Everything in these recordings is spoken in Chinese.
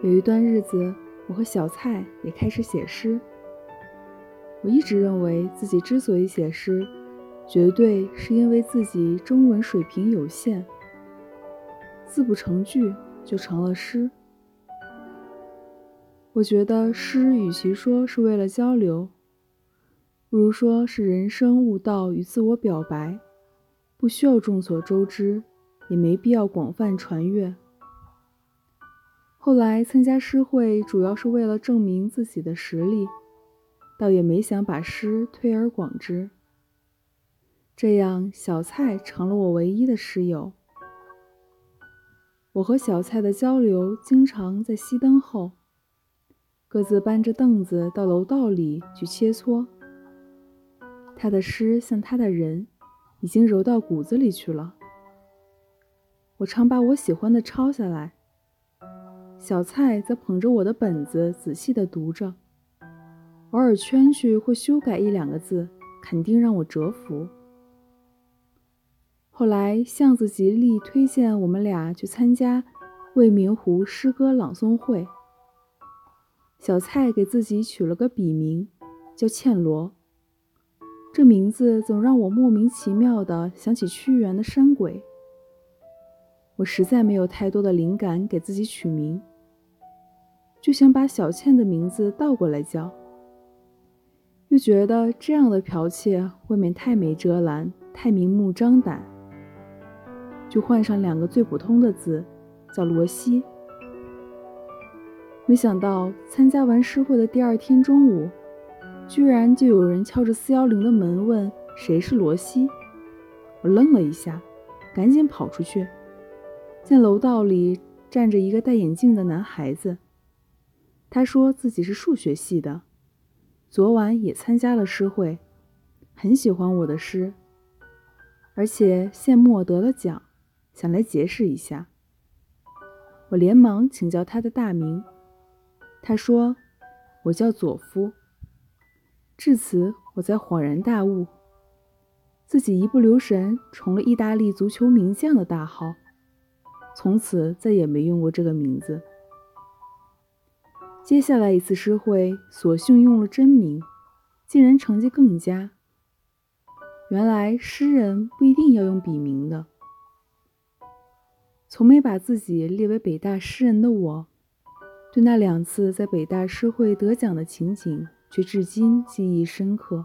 有一段日子，我和小蔡也开始写诗。我一直认为自己之所以写诗，绝对是因为自己中文水平有限，字不成句就成了诗。我觉得诗与其说是为了交流，不如说是人生悟道与自我表白，不需要众所周知，也没必要广泛传阅。后来参加诗会，主要是为了证明自己的实力，倒也没想把诗推而广之。这样，小蔡成了我唯一的诗友。我和小蔡的交流，经常在熄灯后，各自搬着凳子到楼道里去切磋。他的诗像他的人，已经揉到骨子里去了。我常把我喜欢的抄下来。小蔡则捧着我的本子仔细地读着，偶尔圈去或修改一两个字，肯定让我折服。后来巷子极力推荐我们俩去参加未名湖诗歌朗诵会，小蔡给自己取了个笔名，叫茜罗。这名字总让我莫名其妙地想起屈原的山鬼。我实在没有太多的灵感给自己取名，就想把小倩的名字倒过来叫，又觉得这样的剽窃未免太没遮拦，太明目张胆，就换上两个最普通的字，叫罗西。没想到参加完诗会的第二天中午，居然就有人敲着四幺零的门问谁是罗西，我愣了一下，赶紧跑出去。见楼道里站着一个戴眼镜的男孩子，他说自己是数学系的，昨晚也参加了诗会，很喜欢我的诗，而且羡慕我得了奖，想来结识一下。我连忙请教他的大名，他说我叫佐夫。至此，我才恍然大悟，自己一不留神重了意大利足球名将的大号。从此再也没用过这个名字。接下来一次诗会，索性用了真名，竟然成绩更佳。原来诗人不一定要用笔名的。从没把自己列为北大诗人的我，对那两次在北大诗会得奖的情景，却至今记忆深刻。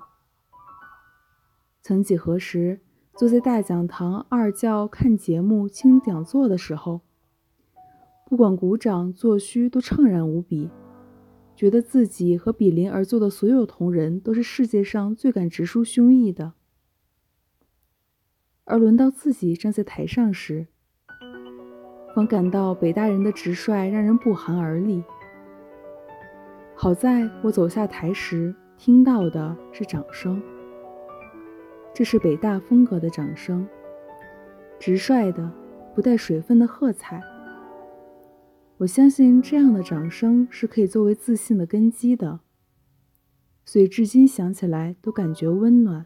曾几何时。坐在大讲堂二教看节目、听讲座的时候，不管鼓掌作虚，都怅然无比，觉得自己和比邻而坐的所有同仁都是世界上最敢直抒胸臆的。而轮到自己站在台上时，方感到北大人的直率让人不寒而栗。好在我走下台时，听到的是掌声。这是北大风格的掌声，直率的，不带水分的喝彩。我相信这样的掌声是可以作为自信的根基的，所以至今想起来都感觉温暖。